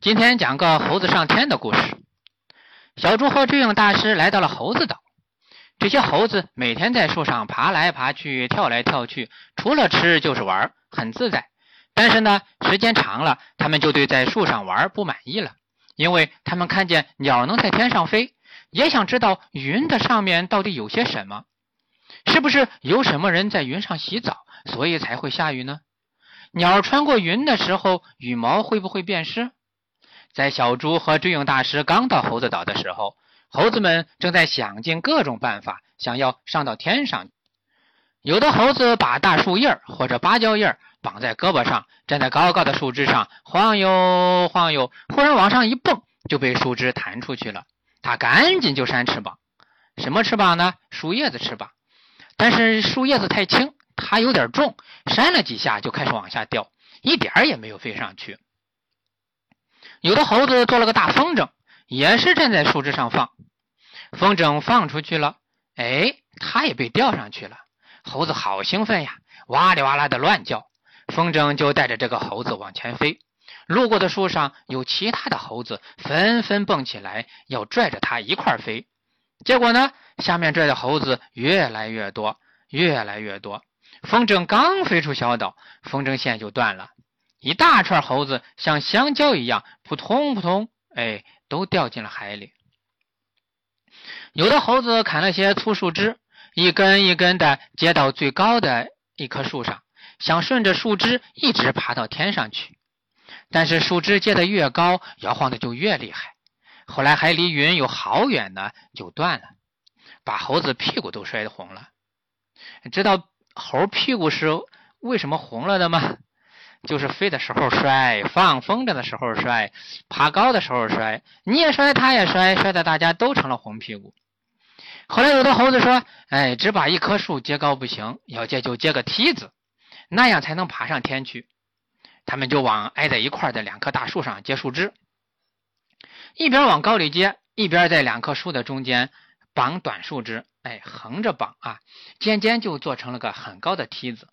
今天讲个猴子上天的故事。小猪和智勇大师来到了猴子岛。这些猴子每天在树上爬来爬去，跳来跳去，除了吃就是玩，很自在。但是呢，时间长了，他们就对在树上玩不满意了，因为他们看见鸟能在天上飞，也想知道云的上面到底有些什么。是不是有什么人在云上洗澡，所以才会下雨呢？鸟穿过云的时候，羽毛会不会变湿？在小猪和追影大师刚到猴子岛的时候，猴子们正在想尽各种办法，想要上到天上。有的猴子把大树叶或者芭蕉叶绑在胳膊上，站在高高的树枝上晃悠晃悠，忽然往上一蹦，就被树枝弹出去了。他赶紧就扇翅膀，什么翅膀呢？树叶子翅膀。但是树叶子太轻，它有点重，扇了几下就开始往下掉，一点儿也没有飞上去。有的猴子做了个大风筝，也是站在树枝上放，风筝放出去了，哎，它也被吊上去了。猴子好兴奋呀，哇哩哇啦的乱叫，风筝就带着这个猴子往前飞。路过的树上有其他的猴子，纷纷蹦起来要拽着它一块飞。结果呢，下面拽的猴子越来越多，越来越多。风筝刚飞出小岛，风筝线就断了。一大串猴子像香蕉一样扑通扑通，哎，都掉进了海里。有的猴子砍了些粗树枝，一根一根的接到最高的一棵树上，想顺着树枝一直爬到天上去。但是树枝接得越高，摇晃的就越厉害。后来还离云有好远呢，就断了，把猴子屁股都摔红了。知道猴屁股是为什么红了的吗？就是飞的时候摔，放风筝的时候摔，爬高的时候摔，你也摔，他也摔，摔的大家都成了红屁股。后来有的猴子说：“哎，只把一棵树接高不行，要接就接个梯子，那样才能爬上天去。”他们就往挨在一块的两棵大树上接树枝，一边往高里接，一边在两棵树的中间绑短树枝，哎，横着绑啊，渐渐就做成了个很高的梯子。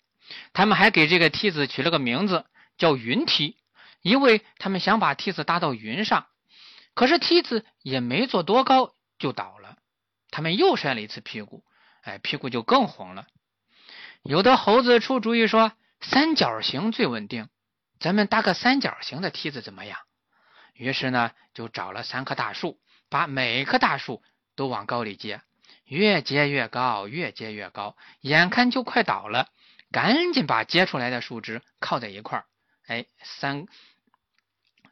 他们还给这个梯子取了个名字，叫云梯，因为他们想把梯子搭到云上。可是梯子也没做多高就倒了，他们又摔了一次屁股，哎，屁股就更红了。有的猴子出主意说，三角形最稳定，咱们搭个三角形的梯子怎么样？于是呢，就找了三棵大树，把每棵大树都往高里接，越接越高，越接越高，眼看就快倒了。赶紧把接出来的树枝靠在一块儿，哎，三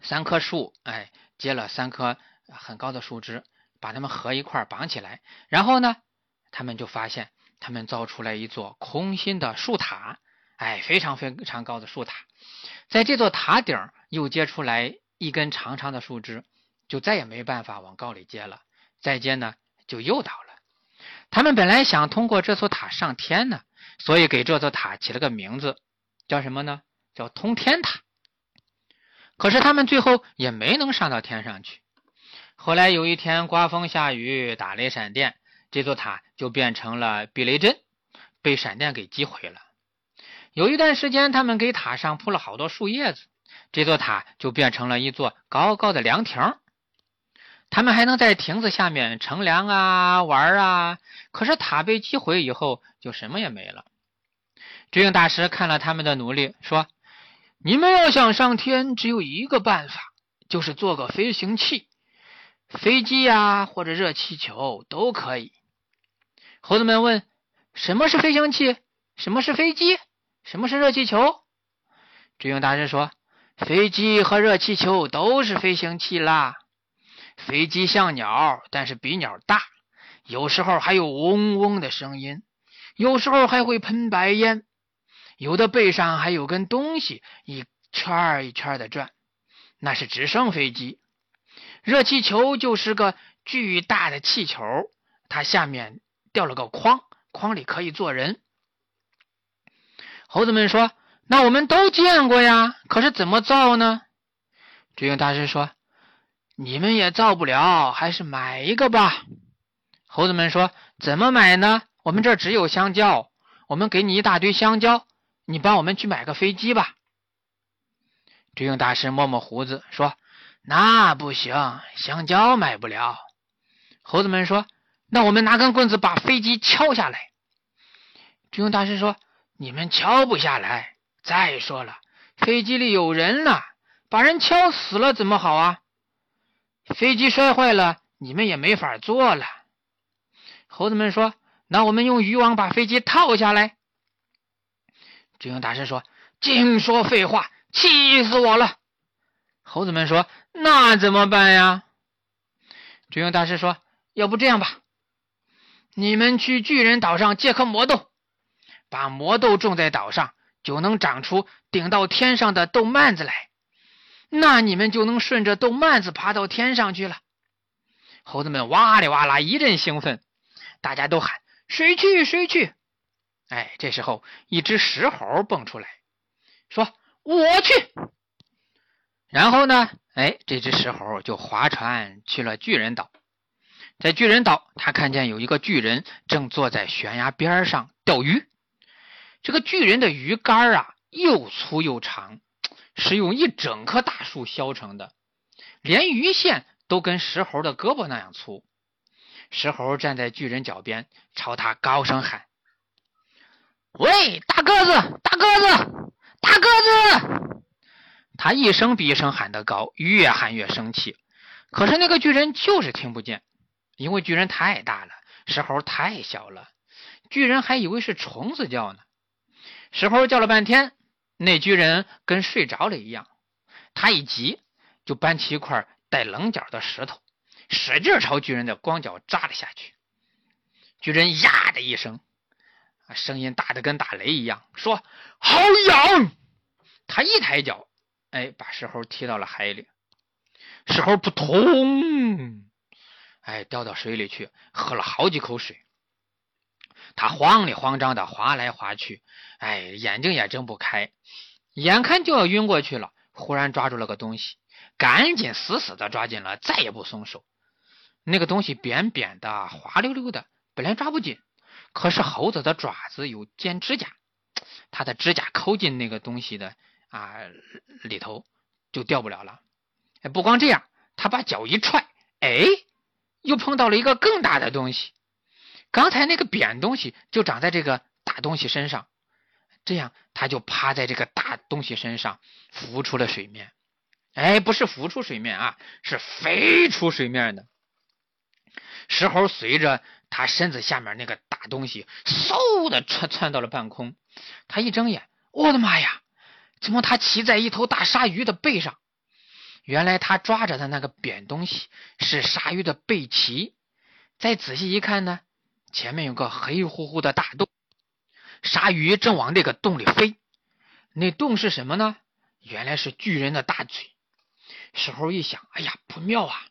三棵树，哎，接了三棵很高的树枝，把它们合一块绑起来。然后呢，他们就发现，他们造出来一座空心的树塔，哎，非常非常高的树塔。在这座塔顶又接出来一根长长的树枝，就再也没办法往高里接了。再接呢，就又倒了。他们本来想通过这座塔上天呢。所以给这座塔起了个名字，叫什么呢？叫通天塔。可是他们最后也没能上到天上去。后来有一天刮风下雨，打雷闪电，这座塔就变成了避雷针，被闪电给击毁了。有一段时间，他们给塔上铺了好多树叶子，这座塔就变成了一座高高的凉亭。他们还能在亭子下面乘凉啊，玩啊。可是塔被击毁以后，就什么也没了。追影大师看了他们的努力，说：“你们要想上天，只有一个办法，就是做个飞行器，飞机呀，或者热气球都可以。”猴子们问：“什么是飞行器？什么是飞机？什么是热气球？”追影大师说：“飞机和热气球都是飞行器啦。”飞机像鸟，但是比鸟大，有时候还有嗡嗡的声音，有时候还会喷白烟，有的背上还有根东西，一圈一圈的转，那是直升飞机。热气球就是个巨大的气球，它下面吊了个筐，筐里可以坐人。猴子们说：“那我们都见过呀，可是怎么造呢？”追影大师说。你们也造不了，还是买一个吧。猴子们说：“怎么买呢？我们这只有香蕉，我们给你一大堆香蕉，你帮我们去买个飞机吧。”追影大师摸摸胡子说：“那不行，香蕉买不了。猴子们说：“那我们拿根棍子把飞机敲下来。”巨龙大师说：“你们敲不下来。再说了，飞机里有人呢，把人敲死了怎么好啊？飞机摔坏了，你们也没法坐了。”猴子们说：“那我们用渔网把飞机套下来。”巨龙大师说：“净说废话，气死我了！”猴子们说：“那怎么办呀？”巨龙大师说：“要不这样吧，你们去巨人岛上借颗魔豆，把魔豆种在岛上，就能长出顶到天上的豆蔓子来。那你们就能顺着豆蔓子爬到天上去了。”猴子们哇里哇啦一阵兴奋，大家都喊：“谁去？谁去？”哎，这时候一只石猴蹦出来，说：“我去。”然后呢？哎，这只石猴就划船去了巨人岛。在巨人岛，他看见有一个巨人正坐在悬崖边上钓鱼。这个巨人的鱼竿啊，又粗又长，是用一整棵大树削成的，连鱼线都跟石猴的胳膊那样粗。石猴站在巨人脚边，朝他高声喊：“喂，大个子，大个子，大个子！”他一声比一声喊得高，越喊越生气。可是那个巨人就是听不见，因为巨人太大了，石猴太小了。巨人还以为是虫子叫呢。石猴叫了半天，那巨人跟睡着了一样。他一急，就搬起一块带棱角的石头，使劲朝巨人的光脚扎了下去。巨人呀的一声，声音大的跟打雷一样，说：“好痒！”他一抬脚。哎，把石猴踢到了海里，石猴扑通，哎，掉到水里去，喝了好几口水。他慌里慌张的划来划去，哎，眼睛也睁不开，眼看就要晕过去了。忽然抓住了个东西，赶紧死死的抓紧了，再也不松手。那个东西扁扁的，滑溜溜的，本来抓不紧，可是猴子的爪子有尖指甲，它的指甲抠进那个东西的。啊，里头就掉不了了。不光这样，他把脚一踹，哎，又碰到了一个更大的东西。刚才那个扁东西就长在这个大东西身上，这样他就趴在这个大东西身上浮出了水面。哎，不是浮出水面啊，是飞出水面的。石猴随着他身子下面那个大东西，嗖的窜窜到了半空。他一睁眼，我的妈呀！怎么他骑在一头大鲨鱼的背上？原来他抓着的那个扁东西是鲨鱼的背鳍。再仔细一看呢，前面有个黑乎乎的大洞，鲨鱼正往那个洞里飞。那洞是什么呢？原来是巨人的大嘴。石猴一想，哎呀，不妙啊！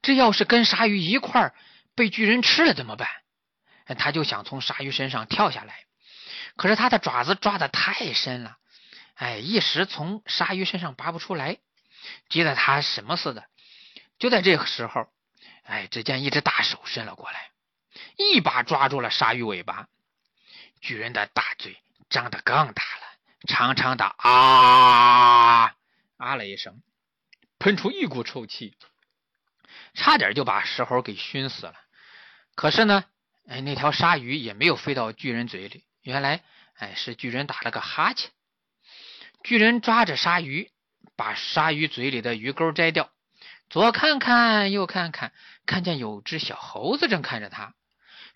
这要是跟鲨鱼一块儿被巨人吃了怎么办？他就想从鲨鱼身上跳下来，可是他的爪子抓的太深了。哎，一时从鲨鱼身上拔不出来，急得他什么似的。就在这个时候，哎，只见一只大手伸了过来，一把抓住了鲨鱼尾巴。巨人的大嘴张得更大了，长长的啊啊了一声，喷出一股臭气，差点就把石猴给熏死了。可是呢，哎，那条鲨鱼也没有飞到巨人嘴里，原来，哎，是巨人打了个哈欠。巨人抓着鲨鱼，把鲨鱼嘴里的鱼钩摘掉，左看看，右看看，看见有只小猴子正看着他。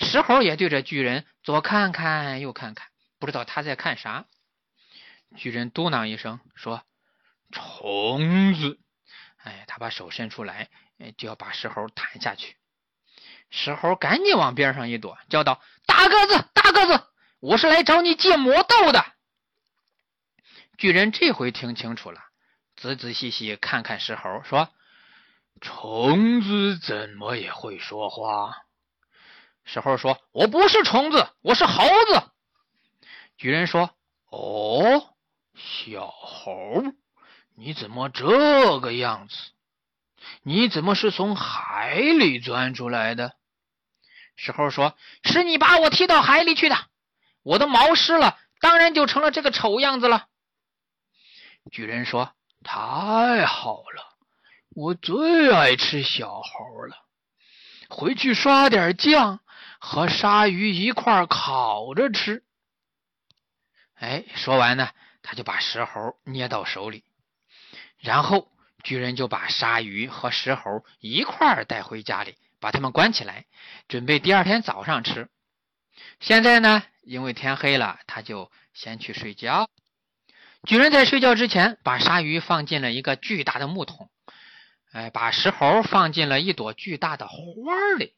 石猴也对着巨人左看看，右看看，不知道他在看啥。巨人嘟囔一声说：“虫子。”哎，他把手伸出来，就要把石猴弹下去。石猴赶紧往边上一躲，叫道：“大个子，大个子，我是来找你借魔豆的。”巨人这回听清楚了，仔仔细细看看石猴，说：“虫子怎么也会说话？”石猴说：“我不是虫子，我是猴子。”巨人说：“哦，小猴，你怎么这个样子？你怎么是从海里钻出来的？”石猴说：“是你把我踢到海里去的，我的毛湿了，当然就成了这个丑样子了。”巨人说：“太好了，我最爱吃小猴了。回去刷点酱，和鲨鱼一块烤着吃。哎，说完呢，他就把石猴捏到手里，然后巨人就把鲨鱼和石猴一块带回家里，把他们关起来，准备第二天早上吃。现在呢，因为天黑了，他就先去睡觉。巨人在睡觉之前，把鲨鱼放进了一个巨大的木桶。哎，把石猴放进了一朵巨大的花里。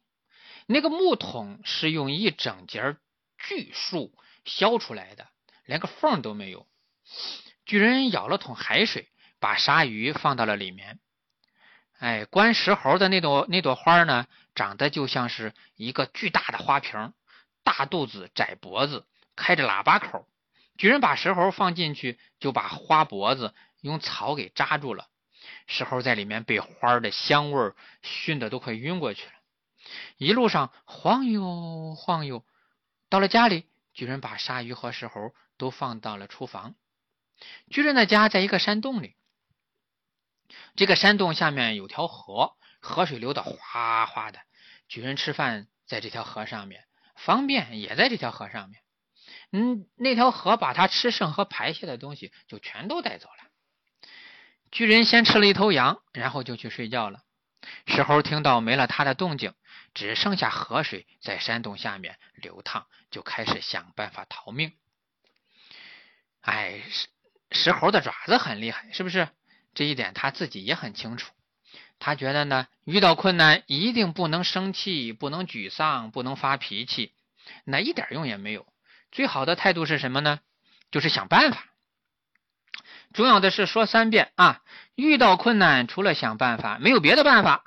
那个木桶是用一整节巨树削出来的，连个缝都没有。巨人舀了桶海水，把鲨鱼放到了里面。哎，关石猴的那朵那朵花呢，长得就像是一个巨大的花瓶，大肚子，窄脖子，开着喇叭口。巨人把石猴放进去，就把花脖子用草给扎住了。石猴在里面被花的香味熏得都快晕过去了，一路上晃悠晃悠，到了家里，巨人把鲨鱼和石猴都放到了厨房。巨人的家在一个山洞里，这个山洞下面有条河，河水流得哗哗的。巨人吃饭在这条河上面，方便也在这条河上面。嗯，那条河把他吃剩和排泄的东西就全都带走了。巨人先吃了一头羊，然后就去睡觉了。石猴听到没了他的动静，只剩下河水在山洞下面流淌，就开始想办法逃命。哎，石石猴的爪子很厉害，是不是？这一点他自己也很清楚。他觉得呢，遇到困难一定不能生气，不能沮丧，不能发脾气，那一点用也没有。最好的态度是什么呢？就是想办法。重要的是说三遍啊！遇到困难，除了想办法，没有别的办法。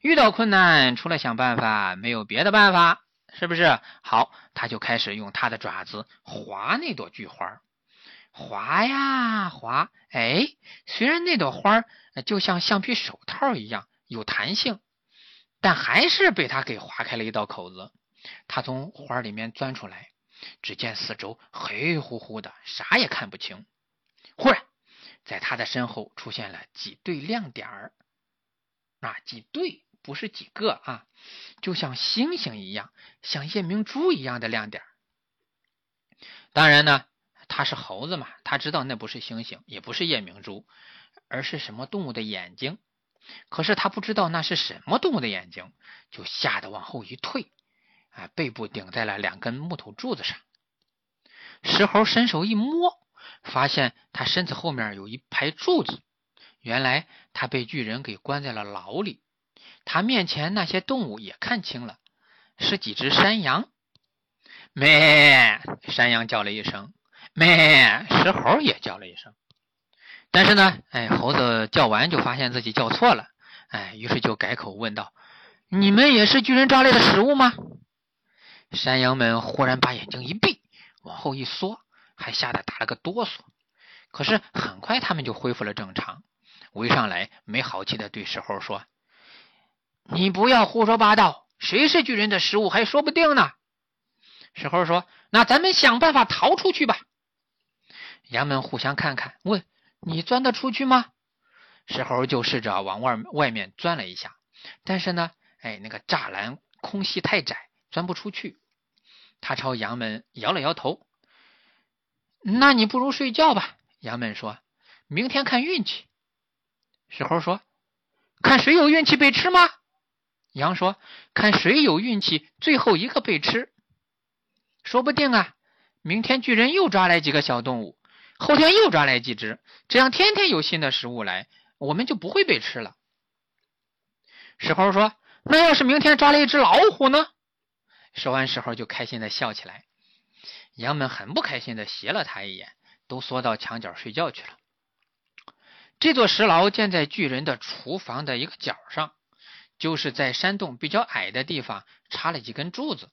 遇到困难，除了想办法，没有别的办法，是不是？好，他就开始用他的爪子划那朵菊花，划呀划。哎，虽然那朵花就像橡皮手套一样有弹性，但还是被他给划开了一道口子。他从花里面钻出来，只见四周黑乎乎的，啥也看不清。忽然，在他的身后出现了几对亮点儿，啊，几对不是几个啊，就像星星一样，像夜明珠一样的亮点儿。当然呢，他是猴子嘛，他知道那不是星星，也不是夜明珠，而是什么动物的眼睛。可是他不知道那是什么动物的眼睛，就吓得往后一退，啊，背部顶在了两根木头柱子上。石猴伸手一摸。发现他身子后面有一排柱子，原来他被巨人给关在了牢里。他面前那些动物也看清了，是几只山羊。咩！山羊叫了一声。咩！石猴也叫了一声。但是呢，哎，猴子叫完就发现自己叫错了，哎，于是就改口问道：“你们也是巨人抓来的食物吗？”山羊们忽然把眼睛一闭，往后一缩。还吓得打了个哆嗦，可是很快他们就恢复了正常，围上来没好气的对石猴说：“你不要胡说八道，谁是巨人的食物还说不定呢。”石猴说：“那咱们想办法逃出去吧。”羊们互相看看，问：“你钻得出去吗？”石猴就试着往外外面钻了一下，但是呢，哎，那个栅栏空隙太窄，钻不出去。他朝羊们摇了摇头。那你不如睡觉吧。羊们说：“明天看运气。”石猴说：“看谁有运气被吃吗？”羊说：“看谁有运气最后一个被吃。说不定啊，明天巨人又抓来几个小动物，后天又抓来几只，这样天天有新的食物来，我们就不会被吃了。”石猴说：“那要是明天抓了一只老虎呢？”说完，石猴就开心的笑起来。羊们很不开心的斜了他一眼，都缩到墙角睡觉去了。这座石牢建在巨人的厨房的一个角上，就是在山洞比较矮的地方插了几根柱子，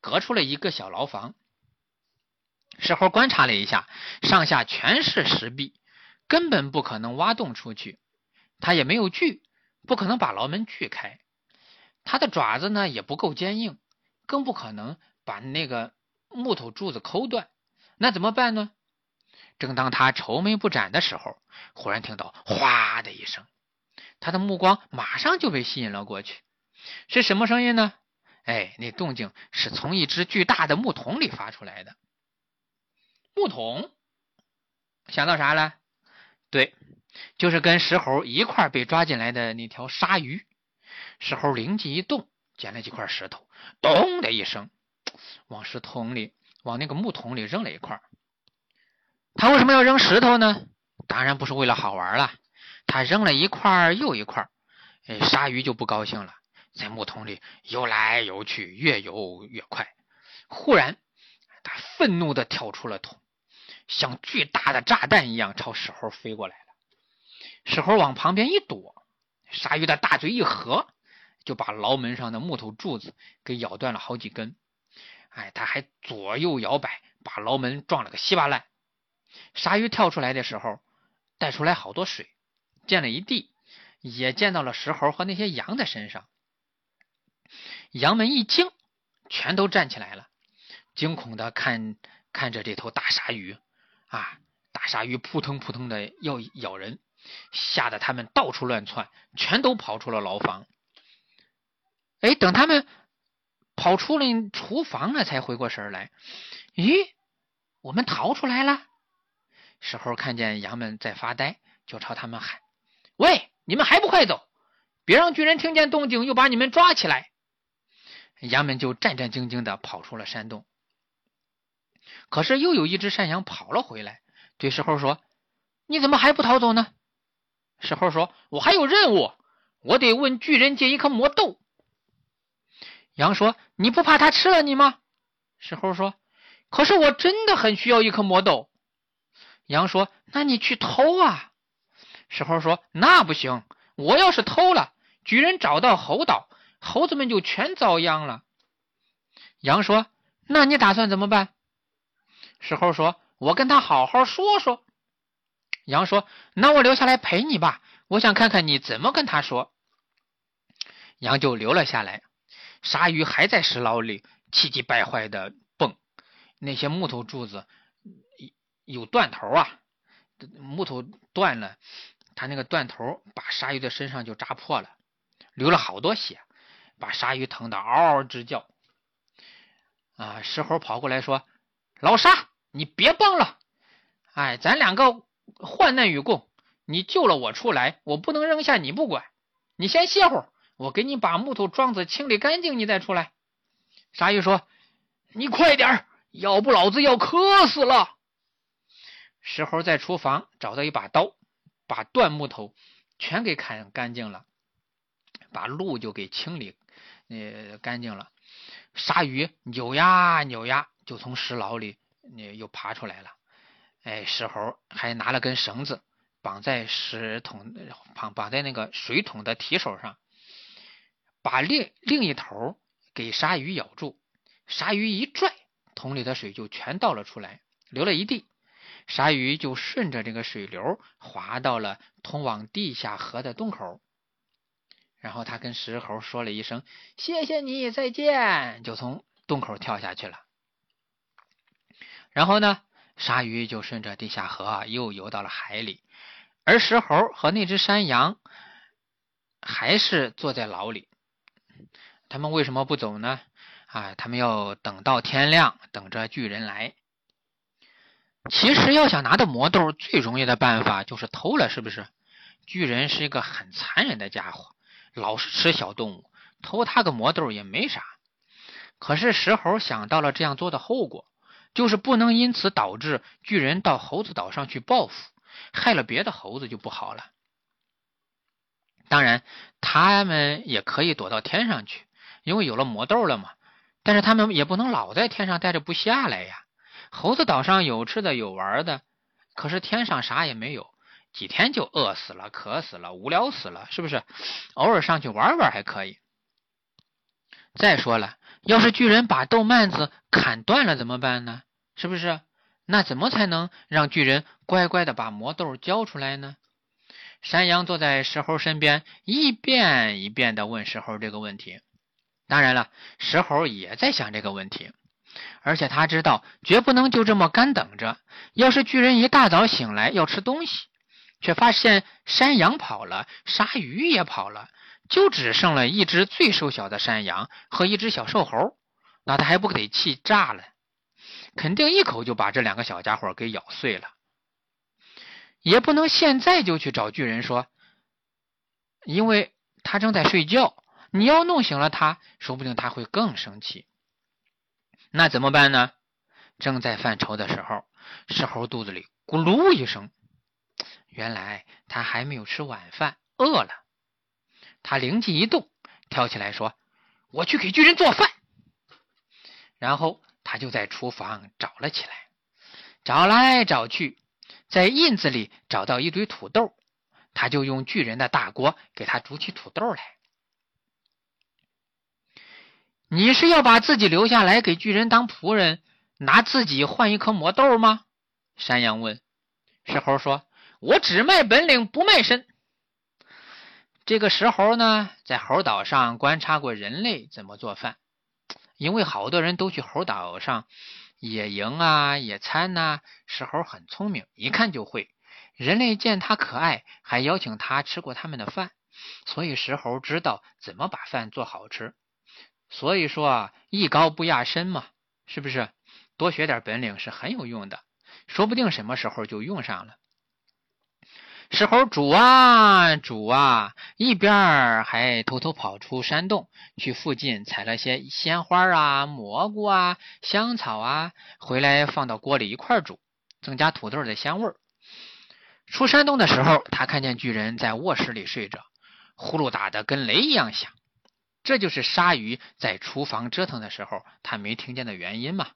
隔出了一个小牢房。石猴观察了一下，上下全是石壁，根本不可能挖洞出去。他也没有锯，不可能把牢门锯开。他的爪子呢也不够坚硬，更不可能把那个。木头柱子抠断，那怎么办呢？正当他愁眉不展的时候，忽然听到“哗”的一声，他的目光马上就被吸引了过去。是什么声音呢？哎，那动静是从一只巨大的木桶里发出来的。木桶，想到啥了？对，就是跟石猴一块被抓进来的那条鲨鱼。石猴灵机一动，捡了几块石头，咚的一声，往石桶里，往那个木桶里扔了一块。他为什么要扔石头呢？当然不是为了好玩了。他扔了一块又一块，哎，鲨鱼就不高兴了，在木桶里游来游去，越游越快。忽然，他愤怒的跳出了桶，像巨大的炸弹一样朝石猴飞过来了。石猴往旁边一躲，鲨鱼的大嘴一合，就把牢门上的木头柱子给咬断了好几根。哎，他还左右摇摆，把牢门撞了个稀巴烂。鲨鱼跳出来的时候，带出来好多水，溅了一地，也溅到了石猴和那些羊的身上。羊们一惊，全都站起来了，惊恐的看看着这头大鲨鱼。啊，大鲨鱼扑腾扑腾的要咬人，吓得他们到处乱窜，全都跑出了牢房。哎，等他们跑出了厨房了，才回过神来。咦，我们逃出来了！石猴看见羊们在发呆，就朝他们喊：“喂，你们还不快走！别让巨人听见动静，又把你们抓起来！”羊们就战战兢兢的跑出了山洞。可是又有一只山羊跑了回来，对石猴说：“你怎么还不逃走呢？”石猴说：“我还有任务，我得问巨人借一颗魔豆。”羊说：“你不怕他吃了你吗？”石猴说：“可是我真的很需要一颗魔豆。”羊说：“那你去偷啊！”石猴说：“那不行，我要是偷了，巨人找到猴岛，猴子们就全遭殃了。”羊说：“那你打算怎么办？”石猴说：“我跟他好好说说。”羊说：“那我留下来陪你吧，我想看看你怎么跟他说。”羊就留了下来。鲨鱼还在石牢里气急败坏的蹦，那些木头柱子。有断头啊，木头断了，他那个断头把鲨鱼的身上就扎破了，流了好多血，把鲨鱼疼得嗷嗷直叫。啊，石猴跑过来说：“老沙，你别蹦了，哎，咱两个患难与共，你救了我出来，我不能扔下你不管。你先歇会儿，我给你把木头桩子清理干净，你再出来。”鲨鱼说：“你快点，要不老子要渴死了。”石猴在厨房找到一把刀，把断木头全给砍干净了，把路就给清理呃干净了。鲨鱼扭呀扭呀，就从石牢里你又爬出来了。哎，石猴还拿了根绳子绑在石桶绑绑在那个水桶的提手上，把另另一头给鲨鱼咬住。鲨鱼一拽，桶里的水就全倒了出来，流了一地。鲨鱼就顺着这个水流滑到了通往地下河的洞口，然后他跟石猴说了一声“谢谢你，再见”，就从洞口跳下去了。然后呢，鲨鱼就顺着地下河又游到了海里，而石猴和那只山羊还是坐在牢里。他们为什么不走呢？啊，他们要等到天亮，等着巨人来。其实要想拿到魔豆，最容易的办法就是偷了，是不是？巨人是一个很残忍的家伙，老是吃小动物，偷他个魔豆也没啥。可是石猴想到了这样做的后果，就是不能因此导致巨人到猴子岛上去报复，害了别的猴子就不好了。当然，他们也可以躲到天上去，因为有了魔豆了嘛。但是他们也不能老在天上待着不下来呀。猴子岛上有吃的有玩的，可是天上啥也没有，几天就饿死了、渴死了、无聊死了，是不是？偶尔上去玩玩还可以。再说了，要是巨人把豆蔓子砍断了怎么办呢？是不是？那怎么才能让巨人乖乖的把魔豆交出来呢？山羊坐在石猴身边，一遍一遍的问石猴这个问题。当然了，石猴也在想这个问题。而且他知道，绝不能就这么干等着。要是巨人一大早醒来要吃东西，却发现山羊跑了，鲨鱼也跑了，就只剩了一只最瘦小的山羊和一只小瘦猴。那他还不得气炸了？肯定一口就把这两个小家伙给咬碎了。也不能现在就去找巨人说，因为他正在睡觉。你要弄醒了他，说不定他会更生气。那怎么办呢？正在犯愁的时候，石猴肚子里咕噜一声，原来他还没有吃晚饭，饿了。他灵机一动，跳起来说：“我去给巨人做饭。”然后他就在厨房找了起来，找来找去，在印子里找到一堆土豆，他就用巨人的大锅给他煮起土豆来。你是要把自己留下来给巨人当仆人，拿自己换一颗魔豆吗？山羊问。石猴说：“我只卖本领，不卖身。”这个石猴呢，在猴岛上观察过人类怎么做饭，因为好多人都去猴岛上野营啊、野餐呐。石猴很聪明，一看就会。人类见他可爱，还邀请他吃过他们的饭，所以石猴知道怎么把饭做好吃。所以说啊，艺高不压身嘛，是不是？多学点本领是很有用的，说不定什么时候就用上了。石猴煮啊煮啊，一边还偷偷跑出山洞，去附近采了些鲜花啊、蘑菇啊、香草啊，回来放到锅里一块煮，增加土豆的香味儿。出山洞的时候，他看见巨人在卧室里睡着，呼噜打的跟雷一样响。这就是鲨鱼在厨房折腾的时候，他没听见的原因嘛？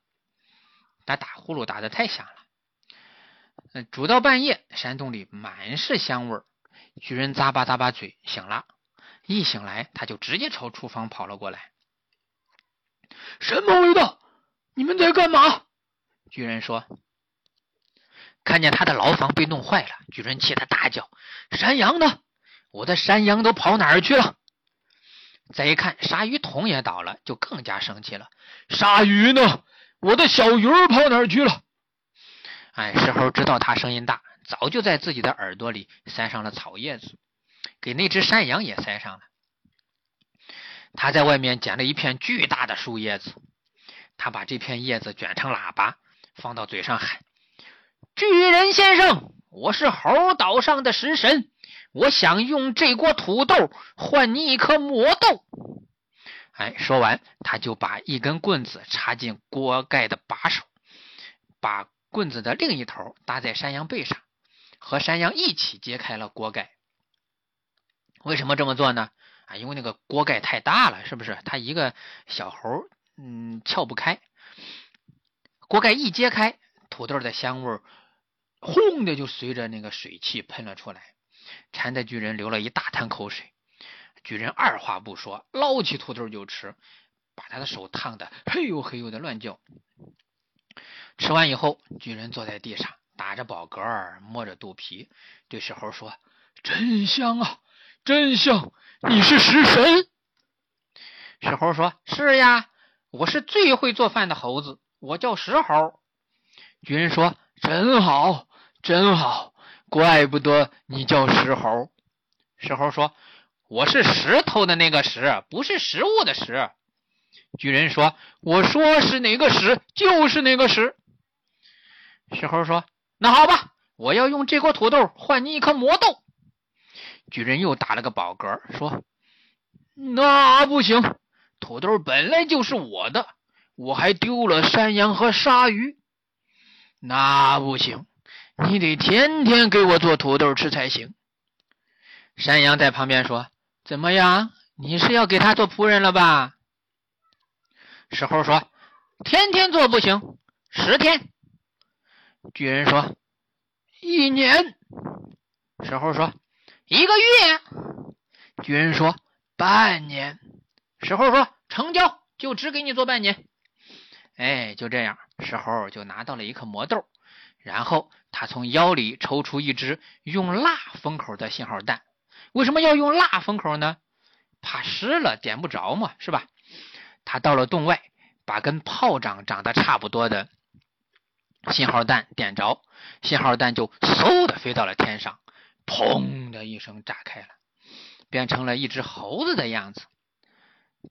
他打呼噜打的太响了。煮到半夜，山洞里满是香味儿。巨人咂巴咂巴嘴，醒了。一醒来，他就直接朝厨房跑了过来。什么味道？你们在干嘛？巨人说。看见他的牢房被弄坏了，巨人气得大叫：“山羊呢？我的山羊都跑哪儿去了？”再一看，鲨鱼桶也倒了，就更加生气了。鲨鱼呢？我的小鱼儿跑哪儿去了？哎，石猴知道他声音大，早就在自己的耳朵里塞上了草叶子，给那只山羊也塞上了。他在外面捡了一片巨大的树叶子，他把这片叶子卷成喇叭，放到嘴上喊：“巨人先生，我是猴岛上的食神。”我想用这锅土豆换你一颗魔豆。哎，说完，他就把一根棍子插进锅盖的把手，把棍子的另一头搭在山羊背上，和山羊一起揭开了锅盖。为什么这么做呢？啊，因为那个锅盖太大了，是不是？他一个小猴，嗯，撬不开。锅盖一揭开，土豆的香味轰的就随着那个水汽喷了出来。馋的巨人流了一大滩口水，巨人二话不说，捞起土豆就吃，把他的手烫得嘿呦嘿呦的乱叫。吃完以后，巨人坐在地上，打着饱嗝，摸着肚皮，对石猴说：“真香啊，真香！你是食神？”石猴说：“是呀，我是最会做饭的猴子，我叫石猴。”巨人说：“真好，真好。”怪不得你叫石猴。石猴说：“我是石头的那个石，不是食物的食。”巨人说：“我说是哪个石，就是哪个石。”石猴说：“那好吧，我要用这锅土豆换你一颗魔豆。”巨人又打了个饱嗝，说：“那不行，土豆本来就是我的，我还丢了山羊和鲨鱼，那不行。”你得天天给我做土豆吃才行。山羊在旁边说：“怎么样？你是要给他做仆人了吧？”石猴说：“天天做不行，十天。”巨人说：“一年。”石猴说：“一个月。”巨人说：“半年。”石猴说：“成交，就只给你做半年。”哎，就这样，石猴就拿到了一颗魔豆。然后他从腰里抽出一只用蜡封口的信号弹。为什么要用蜡封口呢？怕湿了点不着嘛，是吧？他到了洞外，把跟炮仗长得差不多的信号弹点着，信号弹就嗖的飞到了天上，砰的一声炸开了，变成了一只猴子的样子。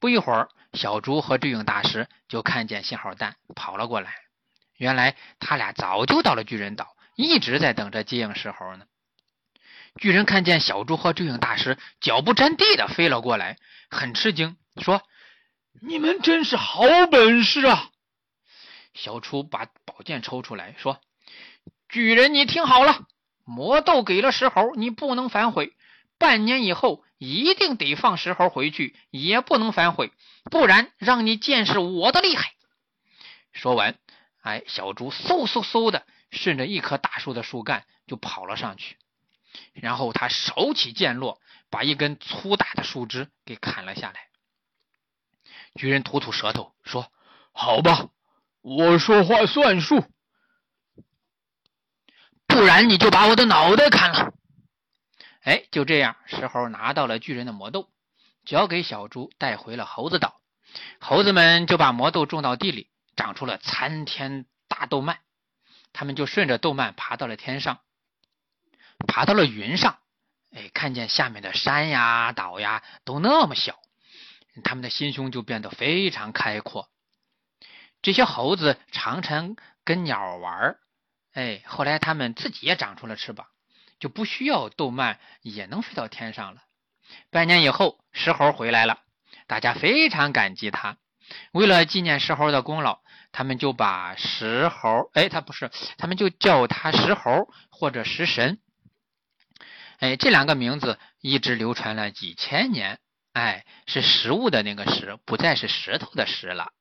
不一会儿，小猪和智勇大师就看见信号弹跑了过来。原来他俩早就到了巨人岛，一直在等着接应石猴呢。巨人看见小猪和追影大师脚不沾地的飞了过来，很吃惊，说：“你们真是好本事啊！”小猪把宝剑抽出来说：“巨人，你听好了，魔豆给了石猴，你不能反悔。半年以后。”一定得放石猴回去，也不能反悔，不然让你见识我的厉害。说完，哎，小猪嗖嗖嗖的顺着一棵大树的树干就跑了上去，然后他手起剑落，把一根粗大的树枝给砍了下来。巨人吐吐舌头说：“好吧，我说话算数，不然你就把我的脑袋砍了。”哎，就这样，石猴拿到了巨人的魔豆，交给小猪带回了猴子岛。猴子们就把魔豆种到地里，长出了参天大豆蔓。他们就顺着豆蔓爬到了天上，爬到了云上。哎，看见下面的山呀、岛呀都那么小，他们的心胸就变得非常开阔。这些猴子常常跟鸟玩哎，后来他们自己也长出了翅膀。就不需要豆蔓也能飞到天上了。半年以后，石猴回来了，大家非常感激他。为了纪念石猴的功劳，他们就把石猴，哎，他不是，他们就叫他石猴或者石神。哎，这两个名字一直流传了几千年。哎，是食物的那个食，不再是石头的石了。